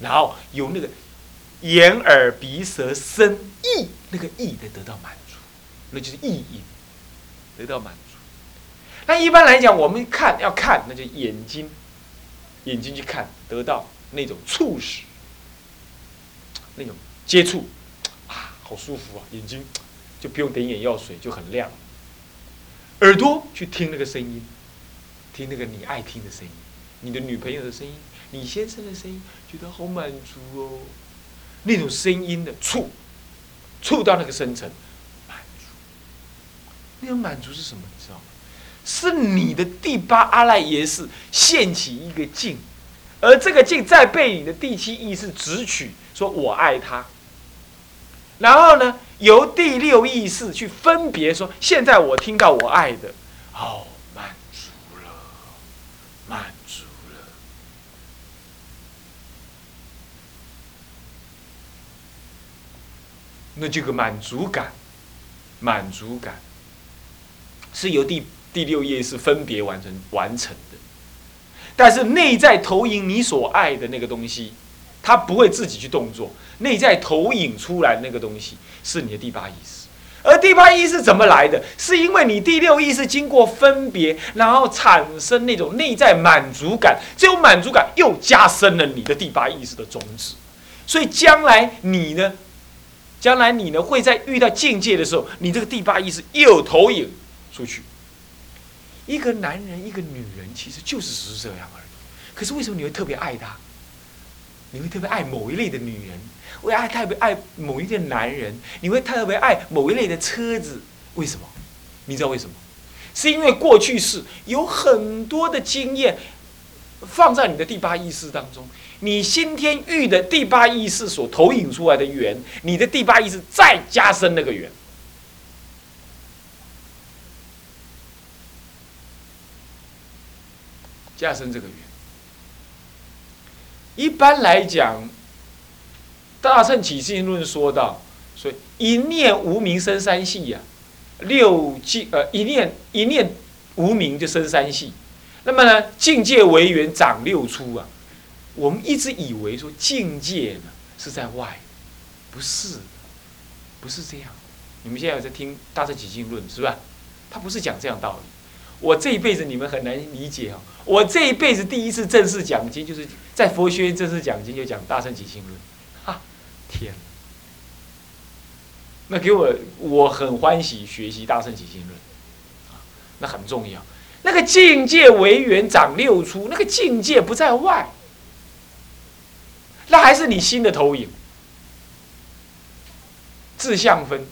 然后由那个眼耳鼻舌身意那个意的得到满足，那就是意淫，得到满足。那一般来讲，我们看要看，那就眼睛，眼睛去看，得到那种触使，那种接触，啊，好舒服啊，眼睛就不用点眼药水，就很亮。耳朵去听那个声音，听那个你爱听的声音，你的女朋友的声音，李先生的声音，觉得好满足哦。那种声音的触，触到那个深层，满足。那种满足是什么？你知道吗？是你的第八阿赖耶识现起一个境，而这个境再被你的第七意识直取，说我爱他。然后呢，由第六意识去分别说，现在我听到我爱的，哦，满足了，满足了。那这个满足感，满足感，是由第第六页是分别完成完成的，但是内在投影你所爱的那个东西，它不会自己去动作，内在投影出来那个东西是你的第八意识，而第八意识怎么来的？是因为你第六意识经过分别，然后产生那种内在满足感，这种满足感又加深了你的第八意识的种子，所以将来你呢？将来你呢会在遇到境界的时候，你这个第八意识又有投影出去。一个男人，一个女人，其实就是只是这样而已。可是为什么你会特别爱他？你会特别爱某一类的女人，会爱特别爱某一类男人，你会特别爱某一类的车子？为什么？你知道为什么？是因为过去式有很多的经验放在你的第八意识当中。你先天遇的第八意识所投影出来的缘，你的第八意识再加深那个缘，加深这个缘。一般来讲，《大乘起信论》说到，所以一念无名生三系呀，六境呃一念一念无名就生三系，那么呢境界为缘长六出啊。我们一直以为说境界呢是在外，不是，不是这样。你们现在有在听《大乘起信论》是吧？他不是讲这样道理。我这一辈子你们很难理解哦。我这一辈子第一次正式讲经，就是在佛学院正式讲经，就讲《大乘起信论》。哈，天！那给我我很欢喜学习《大乘起信论》，啊，那很重要。那个境界为缘长六出，那个境界不在外。那还是你心的投影，自相分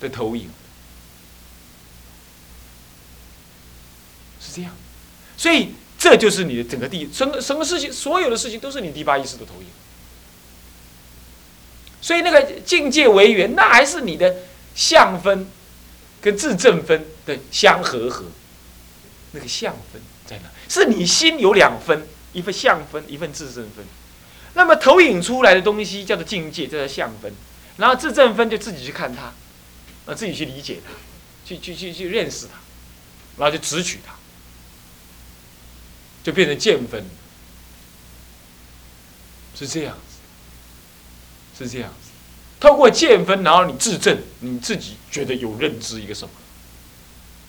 的投影，是这样，所以这就是你的整个地什么什么事情，所有的事情都是你第八意识的投影。所以那个境界为缘，那还是你的相分跟自正分的相合合，那个相分在哪？是你心有两分，一份相分，一份自正分。那么投影出来的东西叫做境界，叫做相分，然后自证分就自己去看它，啊，自己去理解它，去去去去认识它，然后就直取它，就变成见分，是这样子，是这样子。透过见分，然后你自证，你自己觉得有认知一个什么？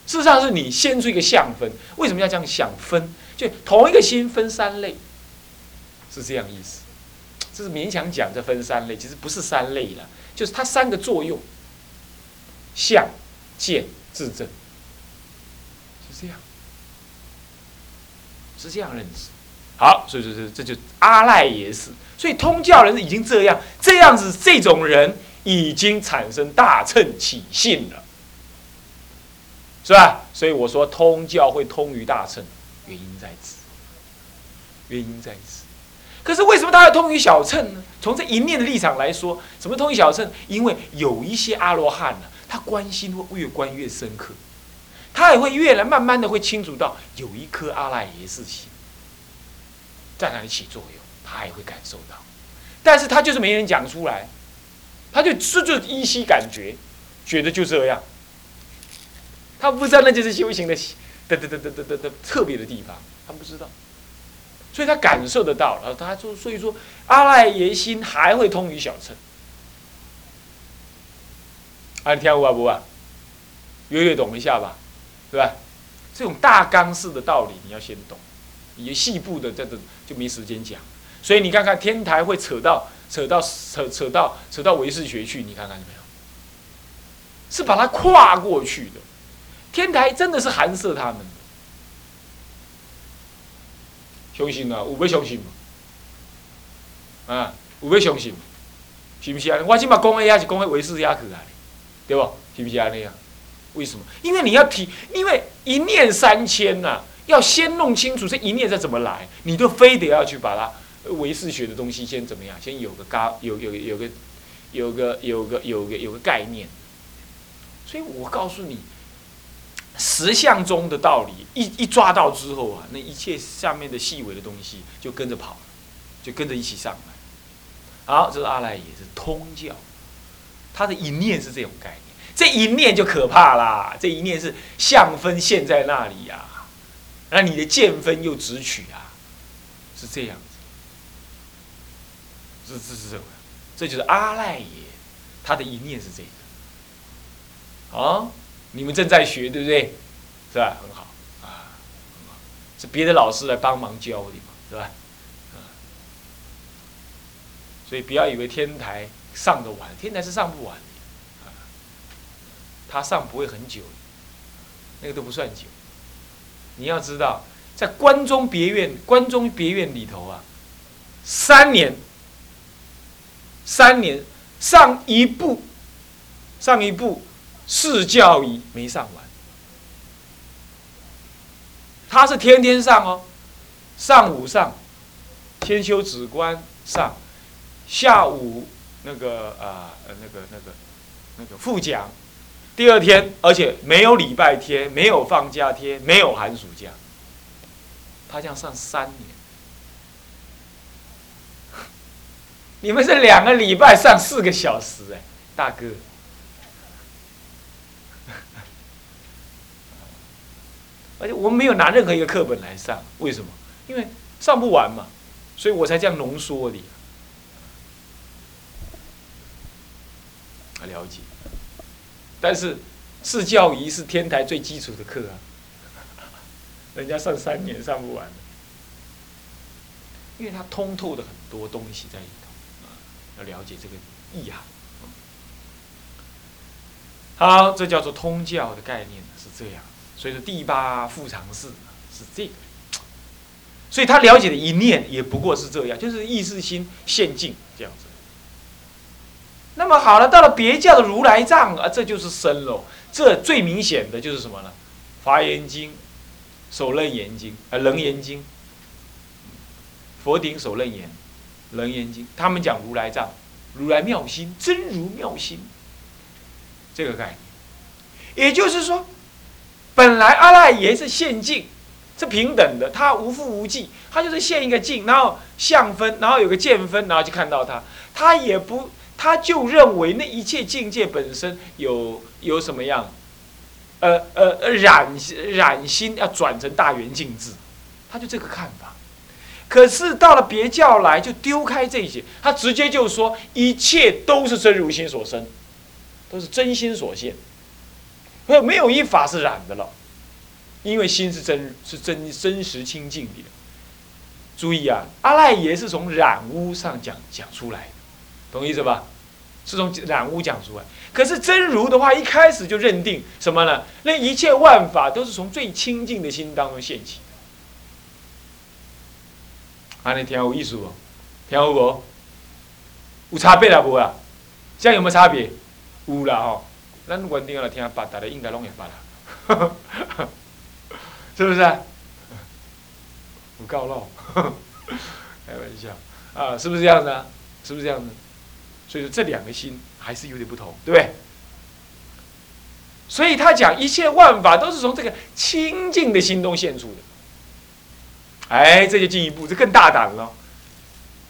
事实上是你先出一个相分。为什么要这样想分？就同一个心分三类，是这样意思。这是勉强讲，这分三类，其实不是三类了，就是它三个作用：相、见、自证，是这样，是这样认识。好，所以说这这就阿赖耶识。所以通教人已经这样，这样子，这种人已经产生大乘起信了，是吧？所以我说通教会通于大乘，原因在此，原因在此。可是为什么他要通于小乘呢？从这一念的立场来说，什么通于小乘？因为有一些阿罗汉呢，他关心会越关越深刻，他也会越来慢慢的会清楚到有一颗阿赖耶识心在哪里起作用，他也会感受到，但是他就是没人讲出来，他就这就依稀感觉，觉得就这样，他不知道那就是修行的的的的的的的特别的地方，他不知道。所以他感受得到，然后他说，所以说阿赖耶心还会通于小乘。啊，你听我啊不啊？略略懂一下吧，对吧？这种大纲式的道理你要先懂，你细部的这个就没时间讲。所以你看看天台会扯到扯到扯扯到扯到唯识学去，你看看有没有？是把它跨过去的。天台真的是含摄他们的。相信啊，有要相信嘛？啊，有要相信，是不是啊？我今嘛讲的也是讲的唯识也去来，对不？是不是安尼啊？为什么？因为你要提，因为一念三千呐，要先弄清楚这一念是怎么来，你就非得要去把它唯识学的东西先怎么样？先有个嘎，有有有个有个有个有个有个概念。所以我告诉你，实相中的道理一一抓到之后啊，那一切下面的细微的东西就跟着跑，就跟着一起上来。好，这是阿赖耶是通教，他的一念是这种概念。这一念就可怕啦！这一念是相分现在那里呀，那你的见分又直取啊，是这样子。这这是什么？这就是阿赖耶，他的一念是这个。啊，你们正在学，对不对？是吧？很好啊，是别的老师来帮忙教你嘛，是吧？所以不要以为天台上得完，天台是上不完的。他上不会很久，那个都不算久。你要知道，在关中别院、关中别院里头啊，三年，三年上一部，上一部四教仪没上完。他是天天上哦，上午上，天修止观上，下午那个啊呃那个那个那个副讲。第二天，而且没有礼拜天，没有放假天，没有寒暑假。他这样上三年，你们是两个礼拜上四个小时哎，大哥。而且我们没有拿任何一个课本来上，为什么？因为上不完嘛，所以我才这样浓缩的。了解。但是，四教仪是天台最基础的课啊，人家上三年上不完，因为它通透的很多东西在里头，要了解这个意涵。好，这叫做通教的概念是这样，所以说第八复常式是这个，所以他了解的一念也不过是这样，就是意识心现境这样子。那么好了，到了别教的如来藏啊，这就是深喽。这最明显的就是什么呢？《华严经》《首楞严经》啊，《楞严经》《佛顶首楞严》《楞严经》，他们讲如来藏，如来妙心，真如妙心，这个概念。也就是说，本来阿赖耶是现境，是平等的，他无复无际，他就是现一个境，然后相分，然后有个见分，然后就看到他。他也不。他就认为那一切境界本身有有什么样，呃呃呃染染心要转成大圆镜智，他就这个看法。可是到了别教来就丢开这些，他直接就说一切都是真如心所生，都是真心所现，没有没有一法是染的了，因为心是真是真真实清净的。注意啊，阿赖耶是从染污上讲讲出来的，懂意思吧？是从染污讲出来，可是真如的话，一开始就认定什么呢？那一切万法都是从最清净的心当中现起的。啊，你听有意思不？听有无？有差别啦无啊？这样有没有差别？有啦吼。咱稳定来听八，大家应该拢会八啦。是不是啊？不够咯。开玩笑啊，是不是这样子啊？是不是这样子？所以说这两个心还是有点不同，对不对？所以他讲一切万法都是从这个清净的心中现出的。哎，这就进一步，这更大胆了。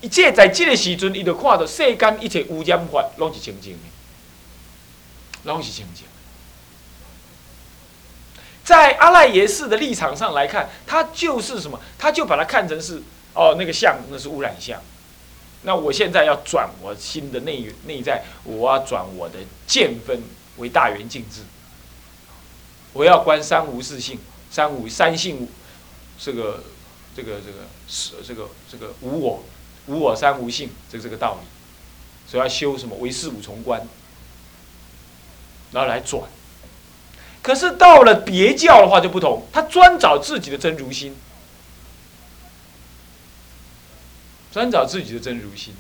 一切在这个时阵，伊就看到世间一切污染法拢是清净的，拢是清净。在阿赖耶识的立场上来看，他就是什么？他就把它看成是哦，那个相那是污染相。那我现在要转我新的内内在，我要转我的见分为大圆镜智。我要观三无四性，三无三性，这个这个这个是这个这个无我，无我三无性，这这个道理。所以要修什么唯识五重观，然后来转。可是到了别教的话就不同，他专找自己的真如心。专找自己的真如心。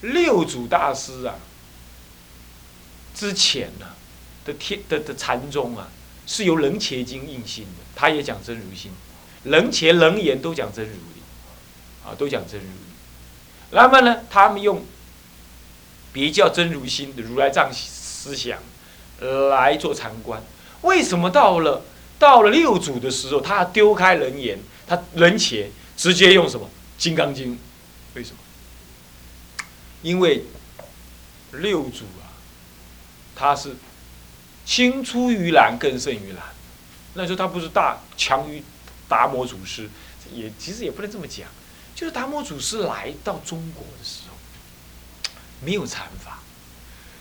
六祖大师啊，之前呢的天的的禅宗啊，是由楞伽经印心的，他也讲真如心，楞伽楞严都讲真如的，啊，都讲真如的。那么呢，他们用别叫真如心的如来藏思想来做禅观。为什么到了到了六祖的时候，他丢开人言？他人前直接用什么《金刚经》？为什么？因为六祖啊，他是青出于蓝更胜于蓝。那时候他不是大强于达摩祖师，也其实也不能这么讲。就是达摩祖师来到中国的时候，没有禅法，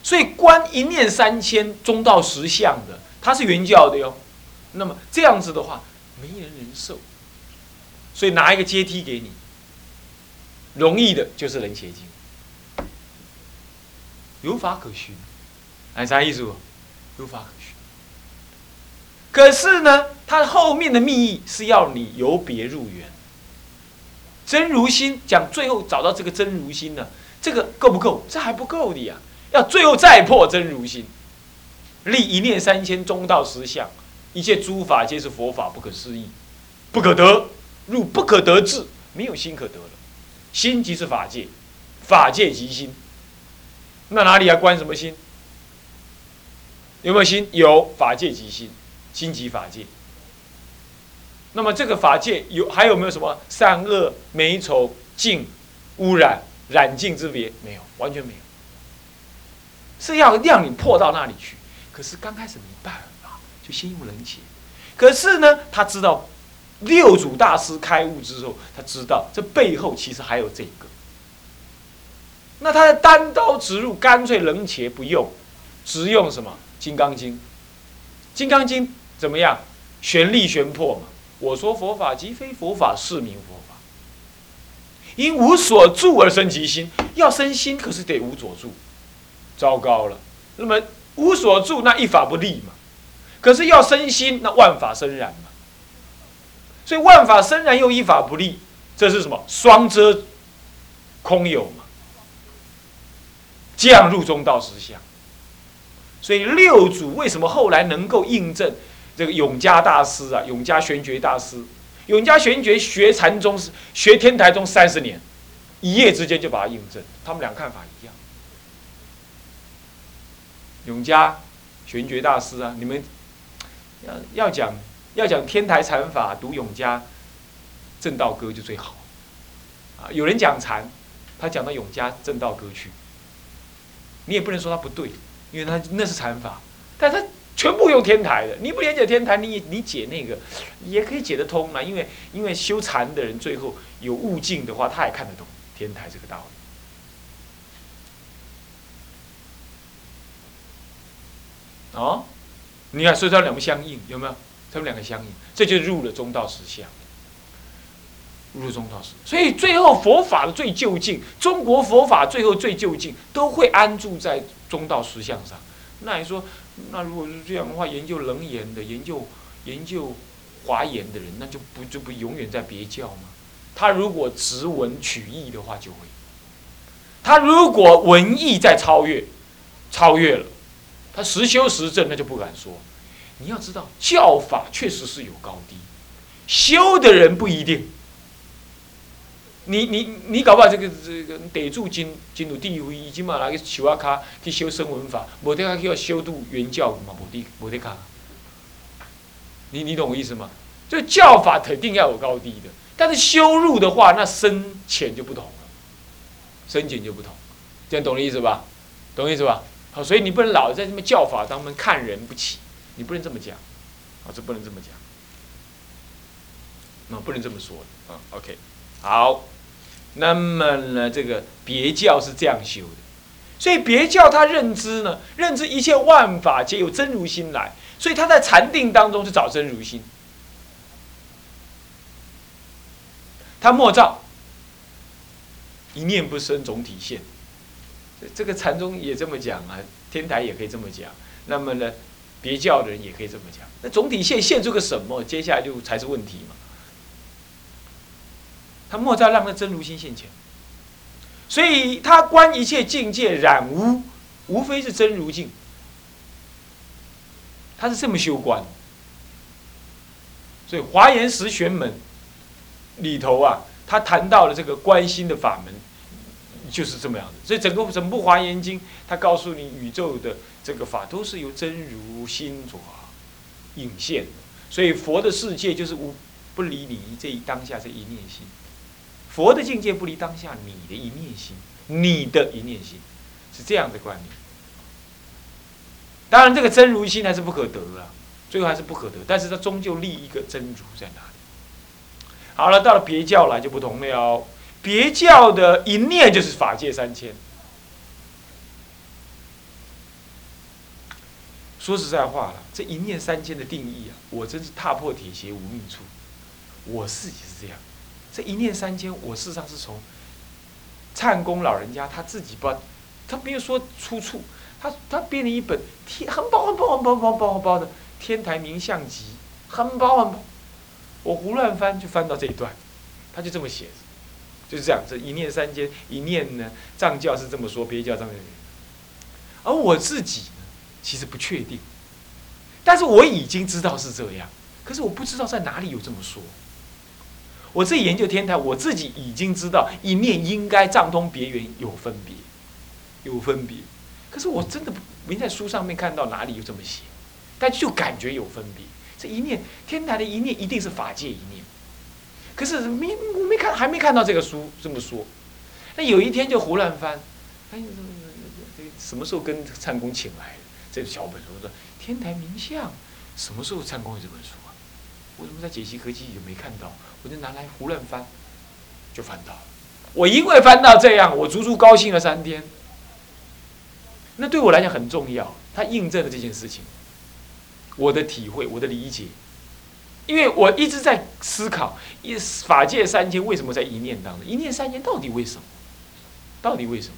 所以观一念三千中道实相的，他是原教的哟。那么这样子的话，没人能受。所以拿一个阶梯给你，容易的就是《人邪经》，有法可循，哎，啥意思？有法可循。可是呢，它后面的密意是要你由别入缘，真如心讲最后找到这个真如心呢，这个够不够？这还不够的呀，要最后再破真如心，立一念三千中道实相，一切诸法皆是佛法，不可思议，不可得。入不可得智，没有心可得了。心即是法界，法界即心。那哪里要观什么心？有没有心？有，法界即心，心即法界。那么这个法界有还有没有什么善恶美丑净污染染净之别？没有，完全没有。是要让你破到那里去。可是刚开始没办法，就先用人情。可是呢，他知道。六祖大师开悟之后，他知道这背后其实还有这个。那他的单刀直入，干脆冷且不用，只用什么《金刚经》？《金刚经》怎么样？玄力玄破嘛。我说佛法即非佛法，是名佛。因无所住而生其心，要生心可是得无所住。糟糕了，那么无所住，那一法不立嘛。可是要生心，那万法生然嘛。所以万法生然又依法不立，这是什么？双遮空有嘛？降入中道实相。所以六祖为什么后来能够印证这个永嘉大师啊？永嘉玄觉大师，永嘉玄觉学禅宗是学天台宗三十年，一夜之间就把它印证。他们俩看法一样。永嘉玄觉大师啊，你们要要讲。要讲天台禅法，读永嘉正道歌就最好。啊，有人讲禅，他讲到永嘉正道歌去，你也不能说他不对，因为他那是禅法，但他全部用天台的。你不理解天台，你你解那个也可以解得通嘛。因为因为修禅的人最后有悟境的话，他也看得懂天台这个道理。哦，你看，所以它两不相应，有没有？他们两个相应，这就入了中道实相。入中道实，所以最后佛法的最究竟，中国佛法最后最究竟，都会安住在中道实相上。那你说，那如果是这样的话，研究楞严的、研究研究华严的人，那就不就不永远在别教吗？他如果直文取义的话，就会；他如果文艺在超越，超越了，他实修实证，那就不敢说。你要知道，教法确实是有高低，修的人不一定。你你你搞不好这个这个得住进进入地位，已经嘛拿个求阿卡去修声闻法，无得卡去要修度原教嘛，无得无得卡。你你懂我意思吗？就教法肯定要有高低的，但是修入的话，那深浅就不同了，深浅就不同，这样懂我意思吧？懂我意思吧？好，所以你不能老在什么教法当中看人不起。你不能这么讲，啊，这不能这么讲。那不能这么说的啊。OK，好，那么呢，这个别教是这样修的，所以别教他认知呢，认知一切万法皆有真如心来，所以他在禅定当中是找真如心，他莫照一念不生总体现，这个禅宗也这么讲啊，天台也可以这么讲，那么呢，别教的人也可以这么讲，那总体现现出个什么，接下来就才是问题嘛。莫再让那真如心现前，所以他观一切境界染污，无非是真如境。他是这么修观，所以华严十玄门里头啊，他谈到了这个观心的法门，就是这么样子。所以整个整部华严经，他告诉你宇宙的这个法都是由真如心所引现的，所以佛的世界就是无不离你这一当下这一念心。佛的境界不离当下你的一念心，你的一念心是这样的观念。当然，这个真如心还是不可得啊，最后还是不可得。但是它终究立一个真如在哪里？好了，到了别教来就不同了。别教的一念就是法界三千。说实在话了，这一念三千的定义啊，我真是踏破铁鞋无觅处。我自己是这样。这一念三千，我事实上是从灿公老人家他自己不，他没有说出处，他他编了一本天很薄很薄很薄很薄很薄的《天台名相集》，很薄很薄，我胡乱翻就翻到这一段，他就这么写，就是这样，这一念三千，一念呢藏教是这么说，别教这么而我自己呢，其实不确定，但是我已经知道是这样，可是我不知道在哪里有这么说。我自己研究天台，我自己已经知道一念应该藏通别圆有分别，有分别。可是我真的没在书上面看到哪里有这么写，但就感觉有分别。这一念天台的一念一定是法界一念，可是没我没看还没看到这个书这么说。那有一天就胡乱翻，哎，什么时候跟参公请来的这个小本书？说天台名相，什么时候参公有这本书啊？为什么在解析合集里没看到？我就拿来胡乱翻，就翻到了。我因为翻到这样，我足足高兴了三天。那对我来讲很重要，它印证了这件事情。我的体会，我的理解，因为我一直在思考：一法界三千为什么在一念当中？一念三千到底为什么？到底为什么？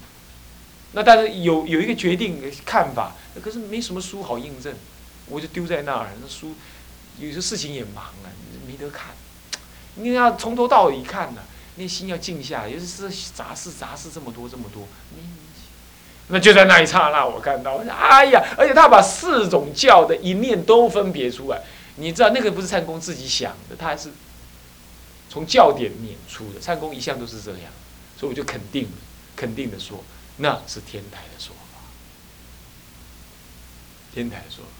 那但是有有一个决定看法，可是没什么书好印证，我就丢在那儿。那书有些事情也忙啊，没得看。你要从头到尾看呢，那心要静下来。尤其是杂事，杂事这么多，这么多，那就在那一刹那，我看到，哎呀！而且他把四种教的一念都分别出来。你知道那个不是禅公自己想的，他还是从教典念出的。灿公一向都是这样，所以我就肯定，肯定的说，那是天台的说法，天台的说法。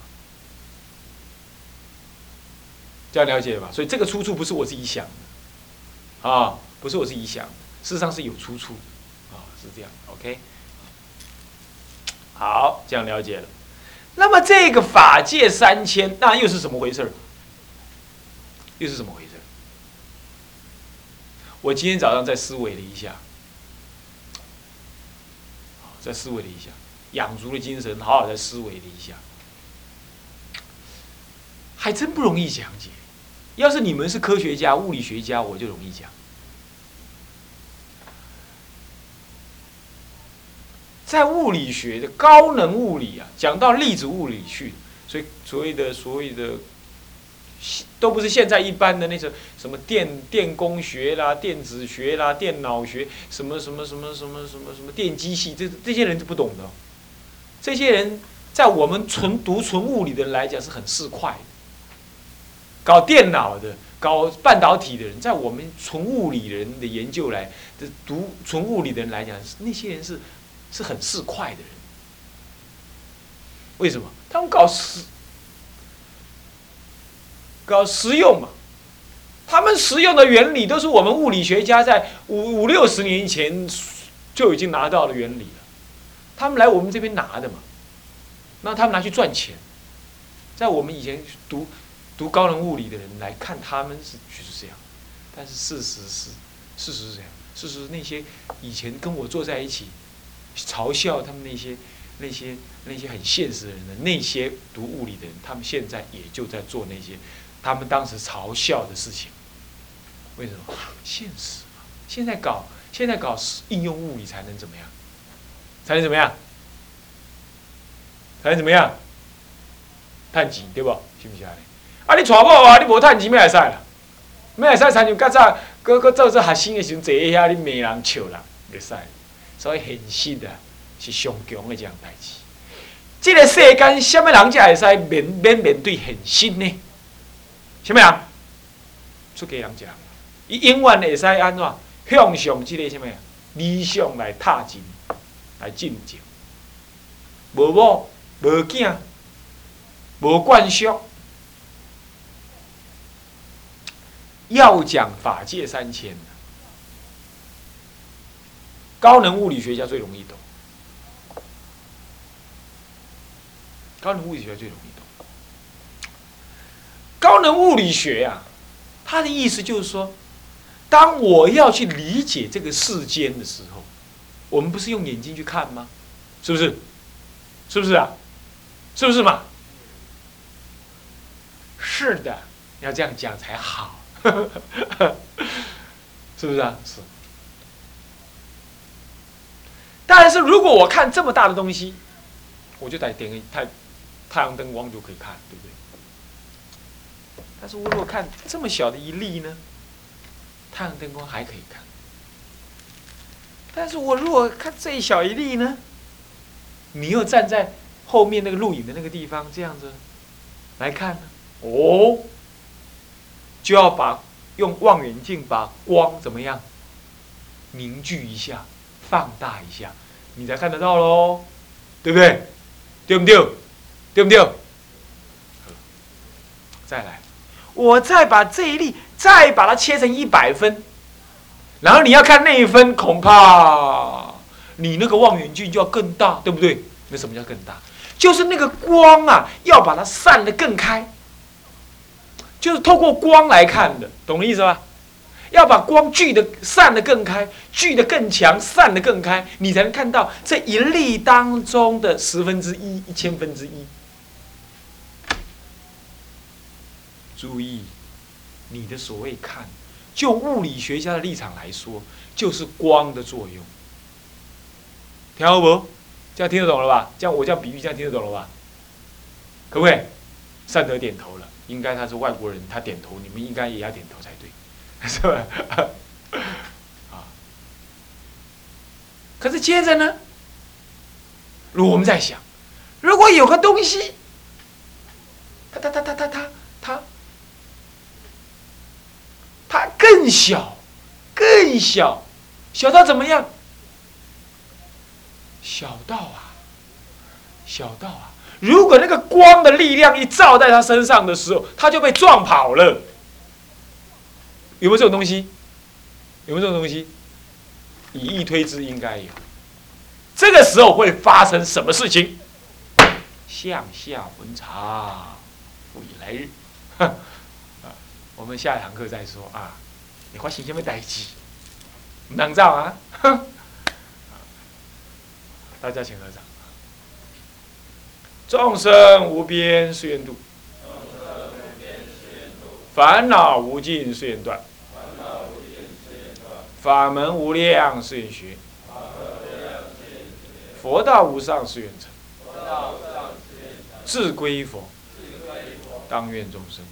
这样了解吧？所以这个出处不是我自己想的，啊，不是我自己想的，事实上是有出处的，啊，是这样，OK。好，这样了解了。那么这个法界三千，那又是怎么回事又是怎么回事我今天早上在思维了一下，在思维了一下，养足了精神，好好在思维了一下，还真不容易讲解。要是你们是科学家、物理学家，我就容易讲。在物理学的高能物理啊，讲到粒子物理去，所以所谓的所谓的，都不是现在一般的那种什么电电工学啦、电子学啦、电脑学什么什么什么什么什么什么电机系，这这些人是不懂的。这些人在我们纯读纯物理的人来讲是很市侩的。搞电脑的、搞半导体的人，在我们纯物理人的研究来的读纯物理的人来讲，那些人是是很市侩的人。为什么？他们搞实搞实用嘛，他们实用的原理都是我们物理学家在五五六十年前就已经拿到的原理了。他们来我们这边拿的嘛，那他们拿去赚钱，在我们以前读。读高能物理的人来看，他们是就是这样，但是事实是，事实是这样，事实是那些以前跟我坐在一起，嘲笑他们那些那些那些很现实的人的那些读物理的人，他们现在也就在做那些他们当时嘲笑的事情。为什么？现实嘛。现在搞现在搞应用物理才能怎么样？才能怎么样？才能怎么样？趁钱对不？是不是啊？啊，你娶某啊，你无趁钱，咩会使啦？咩会使参像较早，搁搁做做学生的时阵，坐喺遐，你骂人笑人，袂使。所以现实啊，是上强的一样代志。这个世间，什么人才会使面面面对现实呢？什么人？出家人讲，伊永远会使安怎向上这个什么理想来踏进，来进进。无某，无囝，无灌输。要讲法界三千，高能物理学家最容易懂。高能物理学家最容易懂。高能物理学呀，他的意思就是说，当我要去理解这个世间的时候，我们不是用眼睛去看吗？是不是？是不是啊？是不是嘛？是的，要这样讲才好。是不是啊？是。但是如果我看这么大的东西，我就得点个太太阳灯光就可以看，对不对？但是我如果看这么小的一粒呢，太阳灯光还可以看。但是我如果看这一小一粒呢，你又站在后面那个录影的那个地方，这样子来看呢？哦。就要把用望远镜把光怎么样凝聚一下，放大一下，你才看得到喽，对不对？对不对？对不对？再来，我再把这一粒再把它切成一百分，然后你要看那一分，恐怕你那个望远镜就要更大，对不对？那什么叫更大？就是那个光啊，要把它散得更开。就是透过光来看的，懂的意思吧？要把光聚的散的更开，聚的更强，散的更开，你才能看到这一粒当中的十分之一、一千分之一。注意，你的所谓看，就物理学家的立场来说，就是光的作用。听好不？这样听得懂了吧？这样我这样比喻，这样听得懂了吧？可不可以？善德点头了。应该他是外国人，他点头，你们应该也要点头才对，是吧？啊！可是接着呢，如我们在想，如果有个东西，它它它它它它它，它更小，更小，小到怎么样？小到啊，小到啊！如果那个光的力量一照在他身上的时候，他就被撞跑了。有没有这种东西？有没有这种东西？以意推之，应该有。这个时候会发生什么事情？向下文长，复以来日。啊，我们下一堂课再说啊。你发现什么代志？能照啊？哼 大家请合掌。众生无边誓愿度，烦恼无尽誓愿断，法门无量誓愿学，佛道无上誓愿成，自归佛，当愿众生。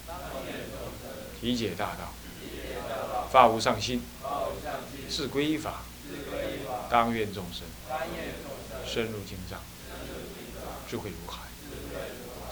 体解大道，发无上心，自归法，当愿众生。深入经藏，智慧如海。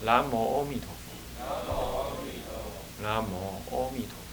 南无阿弥陀佛。南无阿弥陀佛。